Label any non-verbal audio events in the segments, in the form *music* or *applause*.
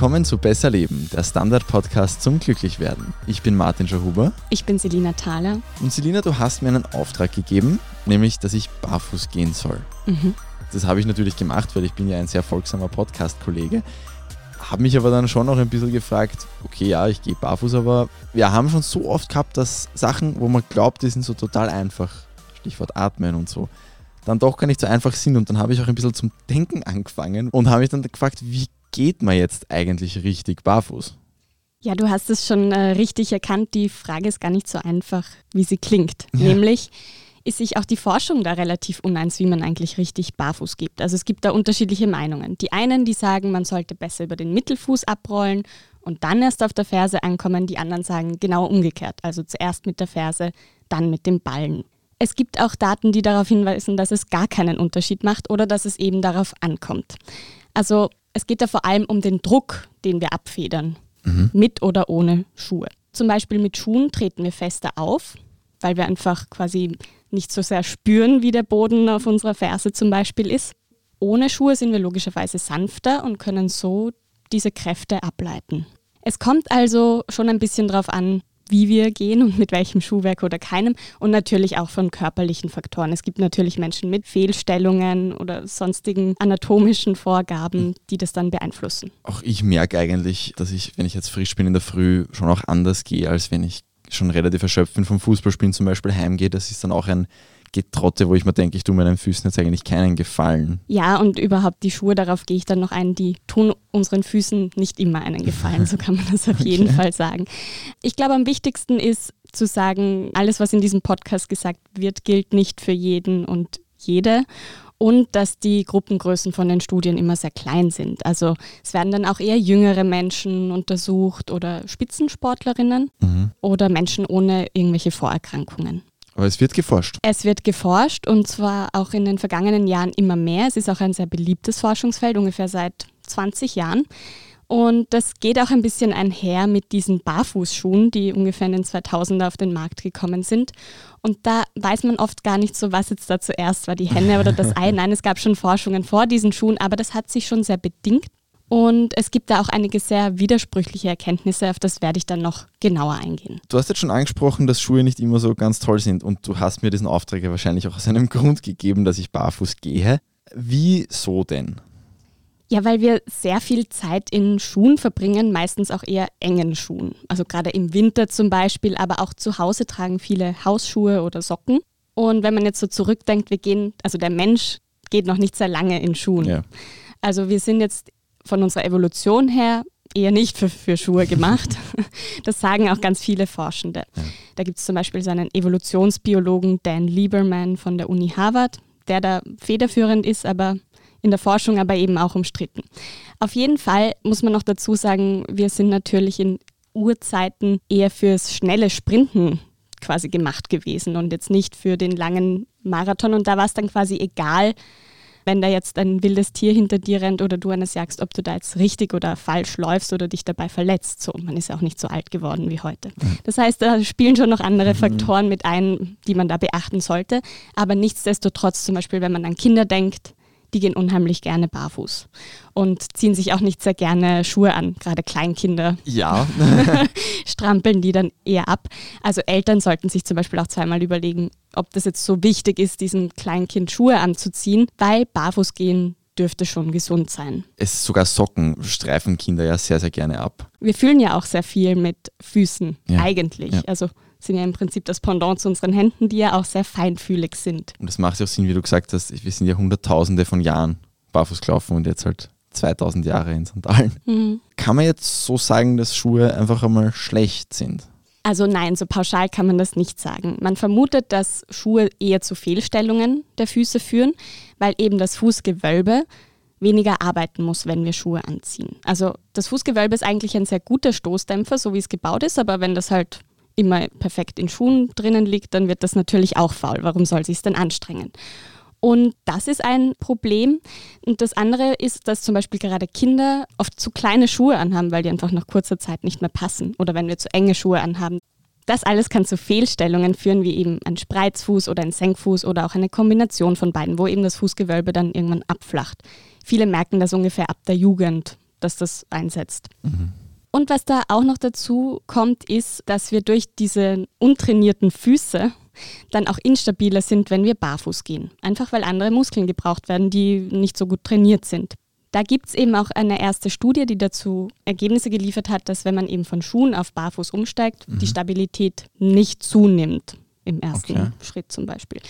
Willkommen zu Besser Leben, der Standard-Podcast zum Glücklichwerden. Ich bin Martin Schahuber. Ich bin Selina Thaler. Und Selina, du hast mir einen Auftrag gegeben, nämlich, dass ich barfuß gehen soll. Mhm. Das habe ich natürlich gemacht, weil ich bin ja ein sehr folgsamer Podcast-Kollege. Habe mich aber dann schon noch ein bisschen gefragt, okay, ja, ich gehe barfuß, aber wir haben schon so oft gehabt, dass Sachen, wo man glaubt, die sind so total einfach, Stichwort Atmen und so, dann doch gar nicht so einfach sind. Und dann habe ich auch ein bisschen zum Denken angefangen und habe mich dann gefragt, wie geht man jetzt eigentlich richtig barfuß? Ja, du hast es schon äh, richtig erkannt. Die Frage ist gar nicht so einfach, wie sie klingt. *laughs* Ja. Nämlich ist sich auch die Forschung da relativ uneins, wie man eigentlich richtig barfuß geht. Also es gibt da unterschiedliche Meinungen. Die einen, die sagen, man sollte besser über den Mittelfuß abrollen und dann erst auf der Ferse ankommen. Die anderen sagen genau umgekehrt. Also zuerst mit der Ferse, dann mit dem Ballen. Es gibt auch Daten, die darauf hinweisen, dass es gar keinen Unterschied macht oder dass es eben darauf ankommt. Also es geht da vor allem um den Druck, den wir abfedern, mhm. mit oder ohne Schuhe. Zum Beispiel mit Schuhen treten wir fester auf, weil wir einfach quasi nicht so sehr spüren, wie der Boden auf unserer Ferse zum Beispiel ist. Ohne Schuhe sind wir logischerweise sanfter und können so diese Kräfte ableiten. Es kommt also schon ein bisschen darauf an, wie wir gehen und mit welchem Schuhwerk oder keinem und natürlich auch von körperlichen Faktoren. Es gibt natürlich Menschen mit Fehlstellungen oder sonstigen anatomischen Vorgaben, die das dann beeinflussen. Auch ich merke eigentlich, dass ich, wenn ich jetzt frisch bin in der Früh, schon auch anders gehe, als wenn ich schon relativ erschöpft bin vom Fußballspielen zum Beispiel heimgehe. Das ist dann auch ein Getrotte, wo ich mir denke, ich tue meinen Füßen jetzt eigentlich keinen Gefallen. Ja, und überhaupt die Schuhe, darauf gehe ich dann noch ein, die tun unseren Füßen nicht immer einen Gefallen, so kann man das auf *laughs* okay. jeden Fall sagen. Ich glaube, am wichtigsten ist zu sagen, alles, was in diesem Podcast gesagt wird, gilt nicht für jeden und jede und dass die Gruppengrößen von den Studien immer sehr klein sind. Also es werden dann auch eher jüngere Menschen untersucht oder Spitzensportlerinnen mhm. oder Menschen ohne irgendwelche Vorerkrankungen. Aber es wird geforscht. Es wird geforscht und zwar auch in den vergangenen Jahren immer mehr. Es ist auch ein sehr beliebtes Forschungsfeld, ungefähr seit 20 Jahren. Und das geht auch ein bisschen einher mit diesen Barfußschuhen, die ungefähr in den 2000er auf den Markt gekommen sind. Und da weiß man oft gar nicht so, was jetzt da zuerst war, die Henne oder das Ei. *laughs* Nein, es gab schon Forschungen vor diesen Schuhen, aber das hat sich schon sehr bedingt. Und es gibt da auch einige sehr widersprüchliche Erkenntnisse, auf das werde ich dann noch genauer eingehen. Du hast jetzt schon angesprochen, dass Schuhe nicht immer so ganz toll sind und du hast mir diesen Auftrag ja wahrscheinlich auch aus einem *laughs* Grund gegeben, dass ich barfuß gehe. Wieso denn? Ja, weil wir sehr viel Zeit in Schuhen verbringen, meistens auch eher engen Schuhen. Also gerade im Winter zum Beispiel, aber auch zu Hause tragen viele Hausschuhe oder Socken. Und wenn man jetzt so zurückdenkt, wir gehen, also der Mensch geht noch nicht sehr lange in Schuhen. Ja. Also wir sind jetzt von unserer Evolution her eher nicht für, für Schuhe gemacht. *laughs* Das sagen auch ganz viele Forschende. Ja. Da gibt es zum Beispiel so einen Evolutionsbiologen, Dan Lieberman von der Uni Harvard, der da federführend ist, aber in der Forschung aber eben auch umstritten. Auf jeden Fall muss man noch dazu sagen, wir sind natürlich in Urzeiten eher fürs schnelle Sprinten quasi gemacht gewesen und jetzt nicht für den langen Marathon. Und da war es dann quasi egal, wenn da jetzt ein wildes Tier hinter dir rennt oder du eines jagst, ob du da jetzt richtig oder falsch läufst oder dich dabei verletzt. So, man ist ja auch nicht so alt geworden wie heute. Das heißt, da spielen schon noch andere mhm. Faktoren mit ein, die man da beachten sollte. Aber nichtsdestotrotz, zum Beispiel, wenn man an Kinder denkt, die gehen unheimlich gerne barfuß und ziehen sich auch nicht sehr gerne Schuhe an. Gerade Kleinkinder. Ja. *laughs* *laughs* strampeln die dann eher ab. Also Eltern sollten sich zum Beispiel auch zweimal überlegen, ob das jetzt so wichtig ist, diesem Kleinkind Schuhe anzuziehen, weil barfuß gehen dürfte schon gesund sein. Es ist sogar Socken streifen Kinder ja sehr, sehr gerne ab. Wir fühlen ja auch sehr viel mit Füßen, ja. eigentlich. Ja. Also sind ja im Prinzip das Pendant zu unseren Händen, die ja auch sehr feinfühlig sind. Und das macht ja auch Sinn, wie du gesagt hast, wir sind ja hunderttausende von Jahren barfuß gelaufen und jetzt halt 2000 Jahre in Sandalen. Mhm. Kann man jetzt so sagen, dass Schuhe einfach einmal schlecht sind? Also nein, so pauschal kann man das nicht sagen. Man vermutet, dass Schuhe eher zu Fehlstellungen der Füße führen, weil eben das Fußgewölbe weniger arbeiten muss, wenn wir Schuhe anziehen. Also das Fußgewölbe ist eigentlich ein sehr guter Stoßdämpfer, so wie es gebaut ist, aber wenn das halt immer perfekt in Schuhen drinnen liegt, dann wird das natürlich auch faul. Warum soll sich es denn anstrengen? Und das ist ein Problem. Und das andere ist, dass zum Beispiel gerade Kinder oft zu kleine Schuhe anhaben, weil die einfach nach kurzer Zeit nicht mehr passen. Oder wenn wir zu enge Schuhe anhaben. Das alles kann zu Fehlstellungen führen, wie eben ein Spreizfuß oder ein Senkfuß oder auch eine Kombination von beiden, wo eben das Fußgewölbe dann irgendwann abflacht. Viele merken das ungefähr ab der Jugend, dass das einsetzt. Mhm. Und was da auch noch dazu kommt, ist, dass wir durch diese untrainierten Füße dann auch instabiler sind, wenn wir barfuß gehen. Einfach weil andere Muskeln gebraucht werden, die nicht so gut trainiert sind. Da gibt es eben auch eine erste Studie, die dazu Ergebnisse geliefert hat, dass wenn man eben von Schuhen auf barfuß umsteigt, mhm. die Stabilität nicht zunimmt im ersten okay. Schritt zum Beispiel.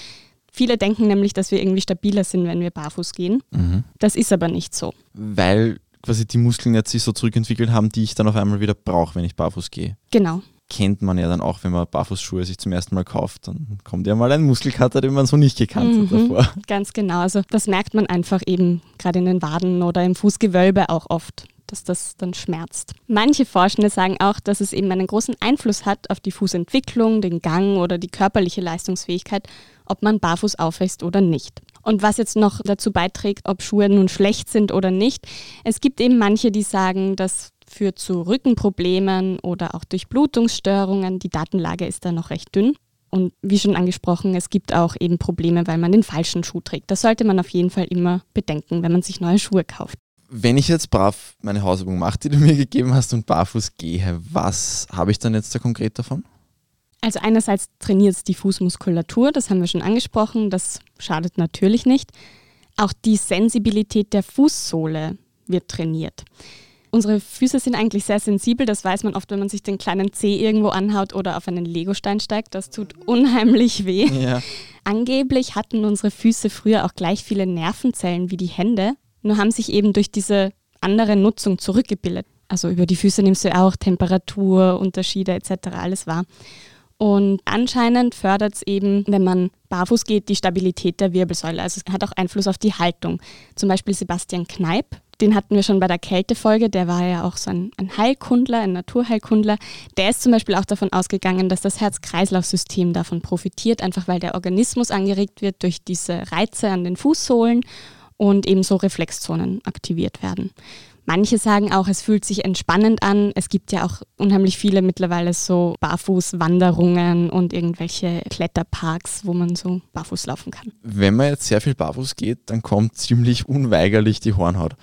Viele denken nämlich, dass wir irgendwie stabiler sind, wenn wir barfuß gehen. Mhm. Das ist aber nicht so. Weil quasi die Muskeln jetzt sich so zurückentwickelt haben, die ich dann auf einmal wieder brauche, wenn ich barfuß gehe. Genau. Kennt man ja dann auch, wenn man Barfußschuhe sich zum ersten Mal kauft, dann kommt ja mal ein Muskelkater, den man so nicht gekannt mhm, hat davor. *laughs* Ganz genau. Also das merkt man einfach eben gerade in den Waden oder im Fußgewölbe auch oft dass das dann schmerzt. Manche Forschende sagen auch, dass es eben einen großen Einfluss hat auf die Fußentwicklung, den Gang oder die körperliche Leistungsfähigkeit, ob man barfuß aufwächst oder nicht. Und was jetzt noch dazu beiträgt, ob Schuhe nun schlecht sind oder nicht, es gibt eben manche, die sagen, das führt zu Rückenproblemen oder auch Durchblutungsstörungen. Die Datenlage ist da noch recht dünn. Und wie schon angesprochen, es gibt auch eben Probleme, weil man den falschen Schuh trägt. Das sollte man auf jeden Fall immer bedenken, wenn man sich neue Schuhe kauft. Wenn ich jetzt brav meine Hausübung mache, die du mir gegeben hast und barfuß gehe, was habe ich dann jetzt da konkret davon? Also einerseits trainiert es die Fußmuskulatur, das haben wir schon angesprochen, das schadet natürlich nicht. Auch die Sensibilität der Fußsohle wird trainiert. Unsere Füße sind eigentlich sehr sensibel, das weiß man oft, wenn man sich den kleinen Zeh irgendwo anhaut oder auf einen Legostein steigt. Das tut unheimlich weh. Ja. Angeblich hatten unsere Füße früher auch gleich viele Nervenzellen wie die Hände, nur haben sich eben durch diese andere Nutzung zurückgebildet. Also über die Füße nimmst du auch Temperatur, Unterschiede etc. alles wahr. Und anscheinend fördert es eben, wenn man barfuß geht, die Stabilität der Wirbelsäule. Also es hat auch Einfluss auf die Haltung. Zum Beispiel Sebastian Kneip, den hatten wir schon bei der Kältefolge, der war ja auch so ein, ein Heilkundler, ein Naturheilkundler. Der ist zum Beispiel auch davon ausgegangen, dass das Herz-Kreislauf-System davon profitiert, einfach weil der Organismus angeregt wird durch diese Reize an den Fußsohlen und ebenso Reflexzonen aktiviert werden. Manche sagen auch, es fühlt sich entspannend an. Es gibt ja auch unheimlich viele mittlerweile so Barfußwanderungen und irgendwelche Kletterparks, wo man so barfuß laufen kann. Wenn man jetzt sehr viel barfuß geht, dann kommt ziemlich unweigerlich die Hornhaut.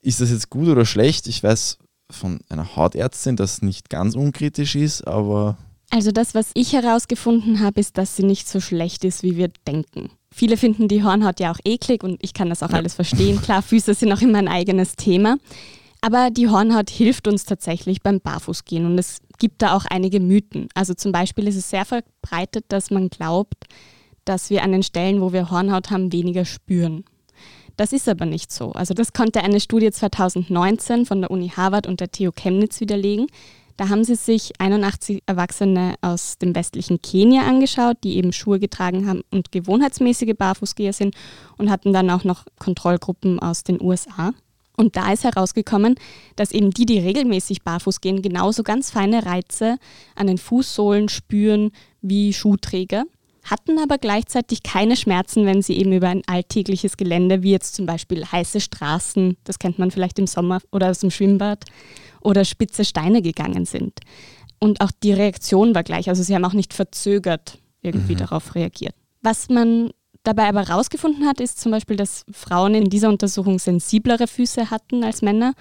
Ist das jetzt gut oder schlecht? Ich weiß von einer Hautärztin, dass nicht ganz unkritisch ist, aber also das, was ich herausgefunden habe, ist, dass sie nicht so schlecht ist, wie wir denken. Viele finden die Hornhaut ja auch eklig und ich kann das auch ja. alles verstehen. Klar, Füße sind auch immer ein eigenes Thema. Aber die Hornhaut hilft uns tatsächlich beim Barfußgehen und es gibt da auch einige Mythen. Also zum Beispiel ist es sehr verbreitet, dass man glaubt, dass wir an den Stellen, wo wir Hornhaut haben, weniger spüren. Das ist aber nicht so. Also das konnte eine Studie 2019 von der Uni Harvard und der TU Chemnitz widerlegen. Da haben sie sich 81 Erwachsene aus dem westlichen Kenia angeschaut, die eben Schuhe getragen haben und gewohnheitsmäßige Barfußgeher sind und hatten dann auch noch Kontrollgruppen aus den USA. Und da ist herausgekommen, dass eben die, die regelmäßig barfuß gehen, genauso ganz feine Reize an den Fußsohlen spüren wie Schuhträger, hatten aber gleichzeitig keine Schmerzen, wenn sie eben über ein alltägliches Gelände, wie jetzt zum Beispiel heiße Straßen, das kennt man vielleicht im Sommer oder aus dem Schwimmbad, oder spitze Steine gegangen sind. Und auch die Reaktion war gleich. Also sie haben auch nicht verzögert irgendwie mhm. darauf reagiert. Was man dabei aber herausgefunden hat, ist zum Beispiel, dass Frauen in dieser Untersuchung sensiblere Füße hatten als Männer.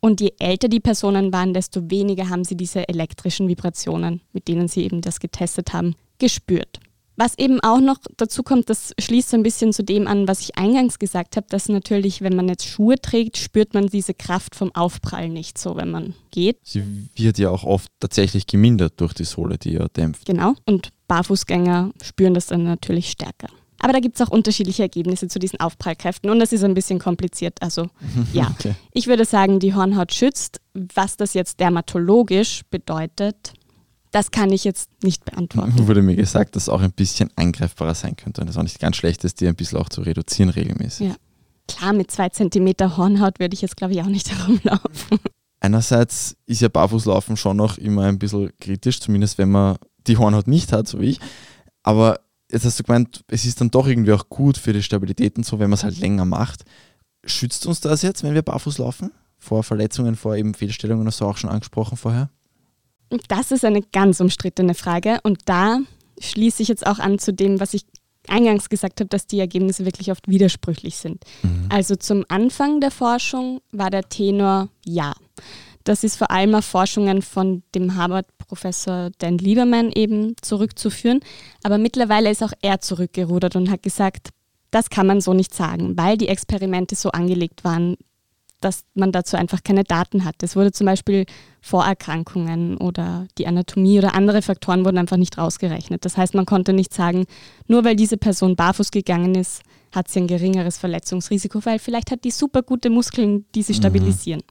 Und je älter die Personen waren, desto weniger haben sie diese elektrischen Vibrationen, mit denen sie eben das getestet haben, gespürt. Was eben auch noch dazu kommt, das schließt so ein bisschen zu dem an, was ich eingangs gesagt habe, dass natürlich, wenn man jetzt Schuhe trägt, spürt man diese Kraft vom Aufprall nicht so, wenn man geht. Sie wird ja auch oft tatsächlich gemindert durch die Sohle, die ja dämpft. Genau, und Barfußgänger spüren das dann natürlich stärker. Aber da gibt es auch unterschiedliche Ergebnisse zu diesen Aufprallkräften und das ist ein bisschen kompliziert. Also *laughs* ja, okay. ich würde sagen, die Hornhaut schützt. Was das jetzt dermatologisch bedeutet, das kann ich jetzt nicht beantworten. Wurde mir gesagt, dass es auch ein bisschen angreifbarer sein könnte und es auch nicht ganz schlecht ist, die ein bisschen auch zu reduzieren regelmäßig. Ja. Klar, mit zwei Zentimeter Hornhaut würde ich jetzt, glaube ich, auch nicht *laughs* herumlaufen. Einerseits ist ja Barfußlaufen schon noch immer ein bisschen kritisch, zumindest wenn man die Hornhaut nicht hat, so wie ich. Aber jetzt hast du gemeint, es ist dann doch irgendwie auch gut für die Stabilität und so, wenn man es halt länger macht. Schützt uns das jetzt, wenn wir barfuß laufen? Vor Verletzungen, vor eben Fehlstellungen, hast du auch schon angesprochen vorher? Das ist eine ganz umstrittene Frage und da schließe ich jetzt auch an zu dem, was ich eingangs gesagt habe, dass die Ergebnisse wirklich oft widersprüchlich sind. Mhm. Also zum Anfang der Forschung war der Tenor ja. Das ist vor allem auf Forschungen von dem Harvard-Professor Dan Lieberman eben zurückzuführen. Aber mittlerweile ist auch er zurückgerudert und hat gesagt, das kann man so nicht sagen, weil die Experimente so angelegt waren, dass man dazu einfach keine Daten hat. Es wurde zum Beispiel Vorerkrankungen oder die Anatomie oder andere Faktoren wurden einfach nicht rausgerechnet. Das heißt, man konnte nicht sagen, nur weil diese Person barfuß gegangen ist, hat sie ein geringeres Verletzungsrisiko, weil vielleicht hat die super gute Muskeln, die sie mhm. stabilisieren.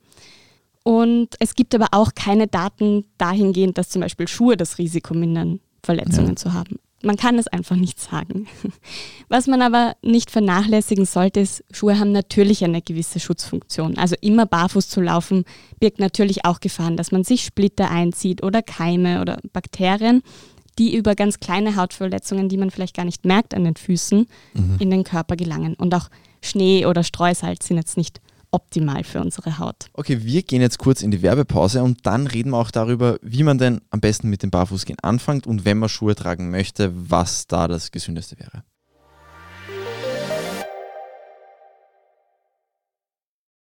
Und es gibt aber auch keine Daten dahingehend, dass zum Beispiel Schuhe das Risiko mindern, Verletzungen ja. zu haben. Man kann es einfach nicht sagen. *laughs* Was man aber nicht vernachlässigen sollte, ist, Schuhe haben natürlich eine gewisse Schutzfunktion. Also immer barfuß zu laufen birgt natürlich auch Gefahren, dass man sich Splitter einzieht oder Keime oder Bakterien, die über ganz kleine Hautverletzungen, die man vielleicht gar nicht merkt an den Füßen, mhm. in den Körper gelangen. Und auch Schnee oder Streusalz sind jetzt nicht optimal für unsere Haut. Okay, wir gehen jetzt kurz in die Werbepause und dann reden wir auch darüber, wie man denn am besten mit dem Barfußgehen anfängt und wenn man Schuhe tragen möchte, was da das gesündeste wäre.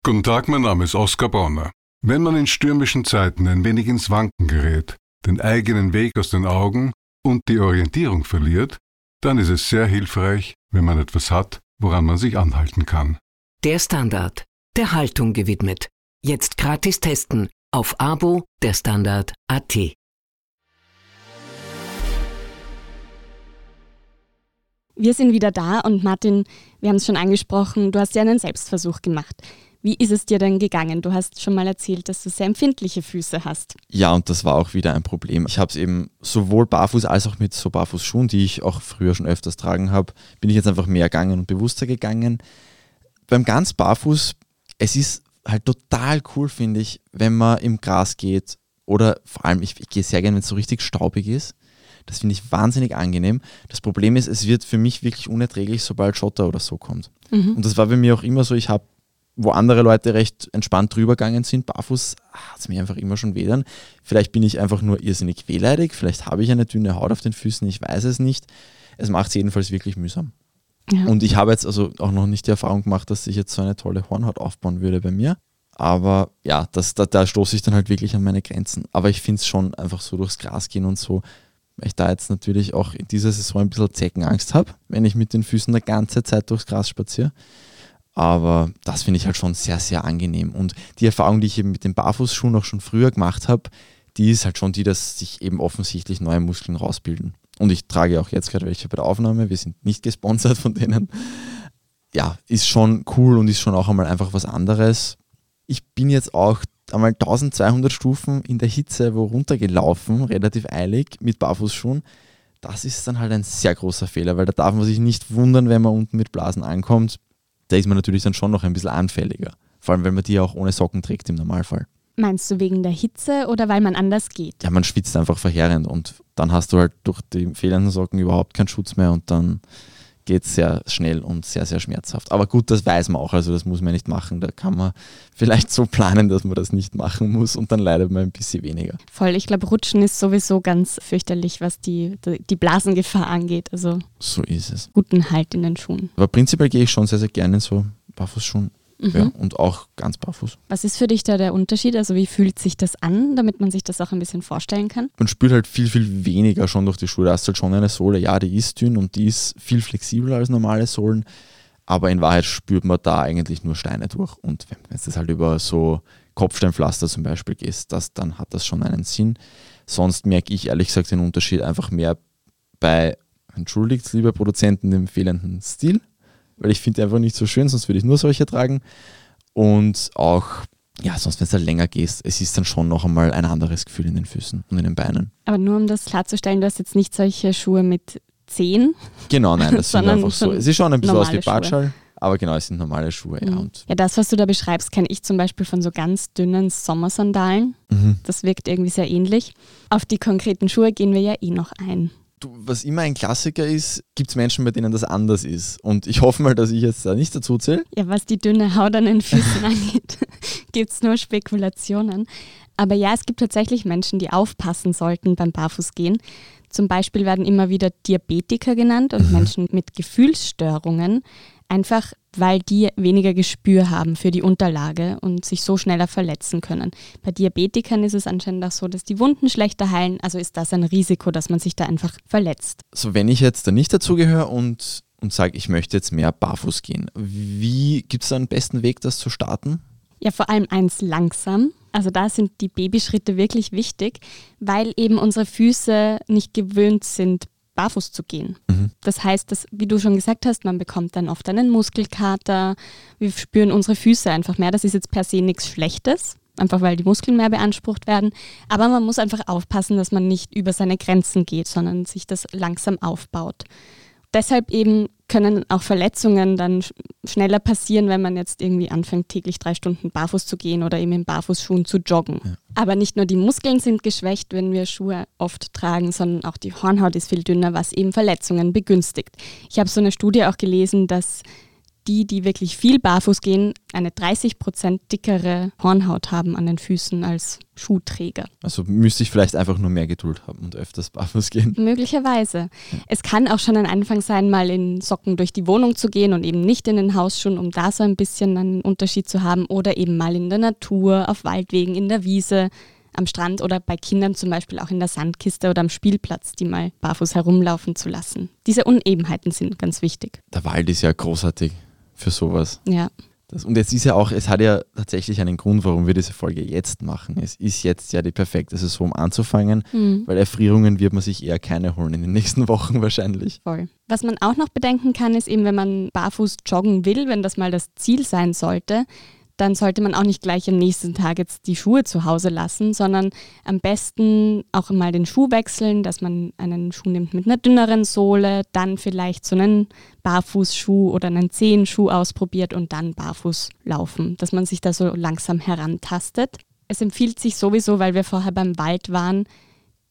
Guten Tag, mein Name ist Oskar Bonner. Wenn man in stürmischen Zeiten ein wenig ins Wanken gerät, den eigenen Weg aus den Augen und die Orientierung verliert, dann ist es sehr hilfreich, wenn man etwas hat, woran man sich anhalten kann. Der Standard der Haltung gewidmet. Jetzt gratis testen auf Abo der Standard AT. Wir sind wieder da und Martin, wir haben es schon angesprochen, du hast ja einen Selbstversuch gemacht. Wie ist es dir denn gegangen? Du hast schon mal erzählt, dass du sehr empfindliche Füße hast. Ja, und das war auch wieder ein Problem. Ich habe es eben sowohl barfuß als auch mit so Barfußschuhen, die ich auch früher schon öfters tragen habe, bin ich jetzt einfach mehr gegangen und bewusster gegangen. Beim ganz Barfuß es ist halt total cool, finde ich, wenn man im Gras geht oder vor allem, ich, ich gehe sehr gerne, wenn es so richtig staubig ist. Das finde ich wahnsinnig angenehm. Das Problem ist, es wird für mich wirklich unerträglich, sobald Schotter oder so kommt. Mhm. Und das war bei mir auch immer so, ich habe, wo andere Leute recht entspannt drüber gegangen sind, barfuß, hat es mir einfach immer schon wedern. Vielleicht bin ich einfach nur irrsinnig wehleidig, vielleicht habe ich eine dünne Haut auf den Füßen, ich weiß es nicht. Es macht es jedenfalls wirklich mühsam. Und ich habe jetzt also auch noch nicht die Erfahrung gemacht, dass ich jetzt so eine tolle Hornhaut aufbauen würde bei mir. Aber ja, das, da, da stoße ich dann halt wirklich an meine Grenzen. Aber ich finde es schon einfach so durchs Gras gehen und so, weil ich da jetzt natürlich auch in dieser Saison ein bisschen Zeckenangst habe, wenn ich mit den Füßen eine ganze Zeit durchs Gras spaziere. Aber das finde ich halt schon sehr, sehr angenehm. Und die Erfahrung, die ich eben mit den Barfußschuhen auch schon früher gemacht habe, die ist halt schon die, dass sich eben offensichtlich neue Muskeln rausbilden. Und ich trage auch jetzt gerade welche bei der Aufnahme. Wir sind nicht gesponsert von denen. Ja, ist schon cool und ist schon auch einmal einfach was anderes. Ich bin jetzt auch einmal 1200 Stufen in der Hitze wo runtergelaufen, relativ eilig mit Barfußschuhen. Das ist dann halt ein sehr großer Fehler, weil da darf man sich nicht wundern, wenn man unten mit Blasen ankommt. Da ist man natürlich dann schon noch ein bisschen anfälliger. Vor allem, wenn man die auch ohne Socken trägt im Normalfall. Meinst du wegen der Hitze oder weil man anders geht? Ja, man schwitzt einfach verheerend und dann hast du halt durch die fehlenden Socken überhaupt keinen Schutz mehr und dann geht es sehr schnell und sehr, sehr schmerzhaft. Aber gut, das weiß man auch, also das muss man nicht machen. Da kann man vielleicht so planen, dass man das nicht machen muss und dann leidet man ein bisschen weniger. Voll, ich glaube, Rutschen ist sowieso ganz fürchterlich, was die, die Blasengefahr angeht. Also so ist es. Guten Halt in den Schuhen. Aber prinzipiell gehe ich schon sehr, sehr gerne in so Barfußschuhen Mhm. Ja, und auch ganz barfuß. Was ist für dich da der Unterschied? Also wie fühlt sich das an, damit man sich das auch ein bisschen vorstellen kann? Man spürt halt viel, viel weniger schon durch die Schuhe. Da hast halt schon eine Sohle, ja, die ist dünn und die ist viel flexibler als normale Sohlen. Aber in Wahrheit spürt man da eigentlich nur Steine durch. Und wenn es das halt über so Kopfsteinpflaster zum Beispiel gehst, das, dann hat das schon einen Sinn. Sonst merke ich ehrlich gesagt den Unterschied einfach mehr bei, entschuldigt, liebe Produzenten, dem fehlenden Stil weil ich finde die einfach nicht so schön, sonst würde ich nur solche tragen. Und auch, ja, sonst, wenn es halt länger geht, es ist dann schon noch einmal ein anderes Gefühl in den Füßen und in den Beinen. Aber nur um das klarzustellen, du hast jetzt nicht solche Schuhe mit Zehen. Genau, nein, das *laughs* sind einfach so. Es ist schon ein bisschen aus wie Batschal. Aber genau, es sind normale Schuhe, ja. Mhm. Und ja, das, was du da beschreibst, kenne ich zum Beispiel von so ganz dünnen Sommersandalen. Mhm. Das wirkt irgendwie sehr ähnlich. Auf die konkreten Schuhe gehen wir ja eh noch ein du, was immer ein Klassiker ist, gibt es Menschen, bei denen das anders ist. Und ich hoffe mal, dass ich jetzt da nicht dazu zähle. Ja, was die dünne Haut an den Füßen *laughs* angeht, *laughs* gibt es nur Spekulationen. Aber ja, es gibt tatsächlich Menschen, die aufpassen sollten beim Barfußgehen. Zum Beispiel werden immer wieder Diabetiker genannt und mhm. Menschen mit Gefühlsstörungen, einfach weil die weniger Gespür haben für die Unterlage und sich so schneller verletzen können. Bei Diabetikern ist es anscheinend auch so, dass die Wunden schlechter heilen, also ist das ein Risiko, dass man sich da einfach verletzt. So, wenn ich jetzt da nicht dazugehöre und, und sage, ich möchte jetzt mehr barfuß gehen, wie gibt es da einen besten Weg, das zu starten? Ja, vor allem eins langsam. Also da sind die Babyschritte wirklich wichtig, weil eben unsere Füße nicht gewöhnt sind, barfuß zu gehen. Mhm. Das heißt, dass, wie du schon gesagt hast, man bekommt dann oft einen Muskelkater. Wir spüren unsere Füße einfach mehr. Das ist jetzt per se nichts Schlechtes, einfach weil die Muskeln mehr beansprucht werden. Aber man muss einfach aufpassen, dass man nicht über seine Grenzen geht, sondern sich das langsam aufbaut deshalb eben können auch Verletzungen dann schneller passieren, wenn man jetzt irgendwie anfängt, täglich drei Stunden barfuß zu gehen oder eben in Barfußschuhen zu joggen. Ja. Aber nicht nur die Muskeln sind geschwächt, wenn wir Schuhe oft tragen, sondern auch die Hornhaut ist viel dünner, was eben Verletzungen begünstigt. Ich habe so eine Studie auch gelesen, dass die, die wirklich viel barfuß gehen, eine 30% dickere Hornhaut haben an den Füßen als Schuhträger. Also müsste ich vielleicht einfach nur mehr Geduld haben und öfters barfuß gehen. Möglicherweise. Ja. Es kann auch schon ein Anfang sein, mal in Socken durch die Wohnung zu gehen und eben nicht in den Hausschuhen, um da so ein bisschen einen Unterschied zu haben. Oder eben mal in der Natur, auf Waldwegen, in der Wiese am Strand oder bei Kindern zum Beispiel auch in der Sandkiste oder am Spielplatz, die mal barfuß herumlaufen zu lassen. Diese Unebenheiten sind ganz wichtig. Der Wald ist ja großartig für sowas. Ja. Das, und es ist ja auch, es hat ja tatsächlich einen Grund, warum wir diese Folge jetzt machen. Es ist jetzt ja die perfekte Saison, um anzufangen, mhm. weil Erfrierungen wird man sich eher keine holen in den *laughs* nächsten Wochen wahrscheinlich. Voll. Was man auch noch bedenken kann, ist eben, wenn man barfuß joggen will, wenn das mal das Ziel sein sollte, dann sollte man auch nicht gleich am nächsten Tag jetzt die Schuhe zu Hause lassen, sondern am besten auch mal den Schuh wechseln, dass man einen Schuh nimmt mit einer dünneren Sohle, dann vielleicht so einen Barfußschuh oder einen Zehenschuh ausprobiert und dann barfuß laufen, dass man sich da so langsam herantastet. Es empfiehlt sich sowieso, weil wir vorher beim Wald waren,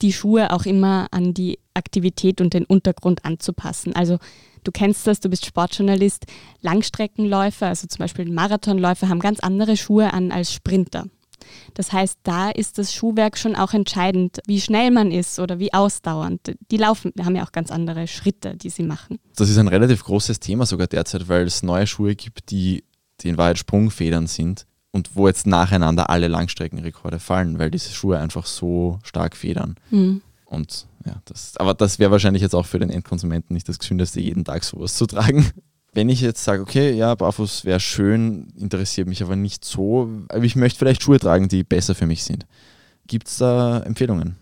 die Schuhe auch immer an die Aktivität und den Untergrund anzupassen. Also du kennst das, du bist Sportjournalist, Langstreckenläufer, also zum Beispiel Marathonläufer, haben ganz andere Schuhe an als Sprinter. Das heißt, da ist das Schuhwerk schon auch entscheidend, wie schnell man ist oder wie ausdauernd. Die laufen, haben ja auch ganz andere Schritte, die sie machen. Das ist ein relativ großes Thema sogar derzeit, weil es neue Schuhe gibt, die, die in Wahrheit Sprungfedern sind und wo jetzt nacheinander alle Langstreckenrekorde fallen, weil diese Schuhe einfach so stark federn. Mhm. Und ja, das, aber das wäre wahrscheinlich jetzt auch für den Endkonsumenten nicht das Gesündeste, jeden Tag sowas zu tragen. *laughs* Wenn ich jetzt sage, okay, ja, barfuß wäre schön, interessiert mich aber nicht so, aber ich möchte vielleicht Schuhe tragen, die besser für mich sind. Gibt es da Empfehlungen?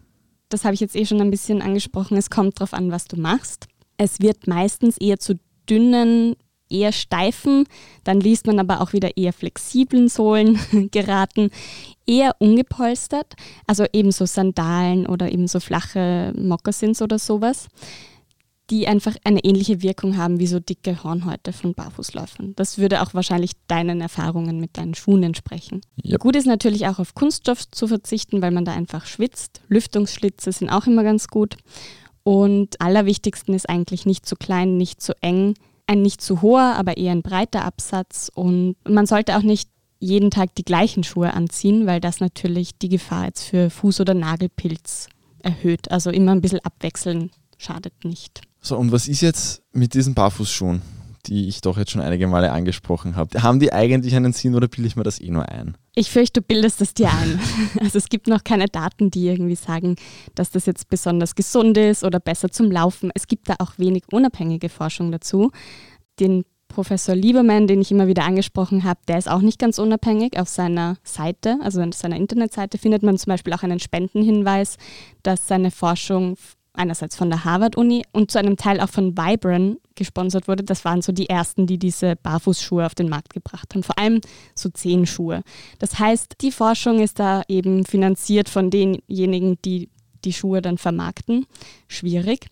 Das habe ich jetzt eh schon ein bisschen angesprochen. Es kommt darauf an, was du machst. Es wird meistens eher zu dünnen eher steifen, dann liest man aber auch wieder eher flexiblen Sohlen *laughs* geraten, eher ungepolstert, also ebenso Sandalen oder ebenso flache Moccasins oder sowas, die einfach eine ähnliche Wirkung haben wie so dicke Hornhäute von Barfußläufern. Das würde auch wahrscheinlich deinen Erfahrungen mit deinen Schuhen entsprechen. Yep. Gut ist natürlich auch auf Kunststoff zu verzichten, weil man da einfach schwitzt. Lüftungsschlitze sind auch immer ganz gut. Und allerwichtigsten ist eigentlich nicht zu klein, nicht zu eng, ein nicht zu hoher, aber eher ein breiter Absatz. Und man sollte auch nicht jeden Tag die gleichen Schuhe anziehen, weil das natürlich die Gefahr jetzt für Fuß- oder Nagelpilz erhöht. Also immer ein bisschen abwechseln schadet nicht. So, und was ist jetzt mit diesen Barfußschuhen, die ich doch jetzt schon einige Male angesprochen habe? Haben die eigentlich einen Sinn oder bilde ich mir das eh nur ein? Ich fürchte, du bildest es dir ein. *laughs* Also es gibt noch keine Daten, die irgendwie sagen, dass das jetzt besonders gesund ist oder besser zum Laufen. Es gibt da auch wenig unabhängige Forschung dazu. Den Professor Lieberman, den ich immer wieder angesprochen habe, der ist auch nicht ganz unabhängig. Auf seiner Seite, also auf seiner Internetseite, findet man zum Beispiel auch einen Spendenhinweis, dass seine Forschung einerseits von der Harvard-Uni und zu einem Teil auch von Vibram gesponsert wurde. Das waren so die ersten, die diese Barfußschuhe auf den Markt gebracht haben, vor allem so Zehenschuhe. Das heißt, die Forschung ist da eben finanziert von denjenigen, die die Schuhe dann vermarkten. Schwierig.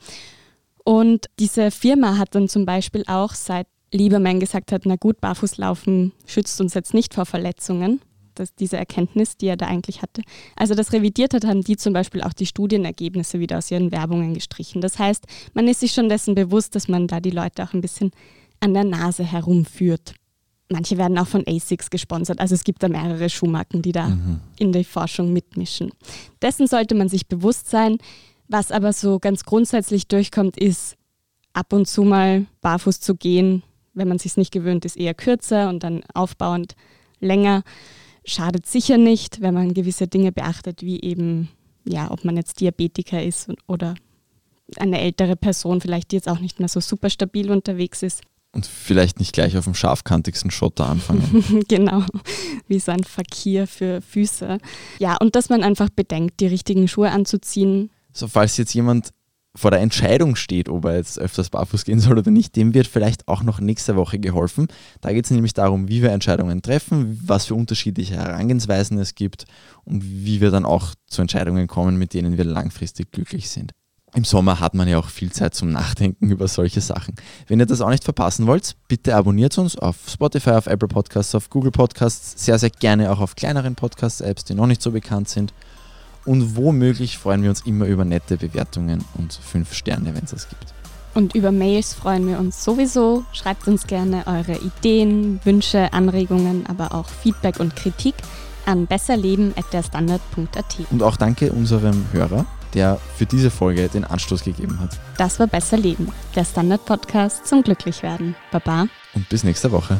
Und diese Firma hat dann zum Beispiel auch seit Lieberman gesagt hat, na gut, Barfußlaufen schützt uns jetzt nicht vor Verletzungen, das, diese Erkenntnis, die er da eigentlich hatte. Also das revidiert hat, haben die zum Beispiel auch die Studienergebnisse wieder aus ihren Werbungen gestrichen. Das heißt, man ist sich schon dessen bewusst, dass man da die Leute auch ein bisschen an der Nase herumführt. Manche werden auch von ASICS gesponsert. Also es gibt da mehrere Schuhmarken, die da mhm. in die Forschung mitmischen. Dessen sollte man sich bewusst sein. Was aber so ganz grundsätzlich durchkommt, ist ab und zu mal barfuß zu gehen, wenn man sich nicht gewöhnt ist, eher kürzer und dann aufbauend länger. Schadet sicher nicht, wenn man gewisse Dinge beachtet, wie eben, ja, ob man jetzt Diabetiker ist oder eine ältere Person vielleicht, die jetzt auch nicht mehr so super stabil unterwegs ist. Und vielleicht nicht gleich auf dem scharfkantigsten Schotter anfangen. *laughs* genau, wie so ein Verkehr für Füße. Ja, und dass man einfach bedenkt, die richtigen Schuhe anzuziehen. So, falls jetzt jemand vor der Entscheidung steht, ob er jetzt öfters barfuß gehen soll oder nicht, dem wird vielleicht auch noch nächste Woche geholfen. Da geht es nämlich darum, wie wir Entscheidungen treffen, was für unterschiedliche Herangehensweisen es gibt und wie wir dann auch zu Entscheidungen kommen, mit denen wir langfristig glücklich sind. Im Sommer hat man ja auch viel Zeit zum Nachdenken über solche Sachen. Wenn ihr das auch nicht verpassen wollt, bitte abonniert uns auf Spotify, auf Apple Podcasts, auf Google Podcasts, sehr, sehr gerne auch auf kleineren Podcast-Apps, die noch nicht so bekannt sind. Und womöglich freuen wir uns immer über nette Bewertungen und fünf Sterne, wenn es das gibt. Und über Mails freuen wir uns sowieso. Schreibt uns gerne eure Ideen, Wünsche, Anregungen, aber auch Feedback und Kritik an besserleben.derstandard.at. Und auch danke unserem Hörer der für diese Folge den Anstoß gegeben hat. Das war Besser Leben, der Standard-Podcast zum Glücklichwerden. Baba. Und bis nächste Woche.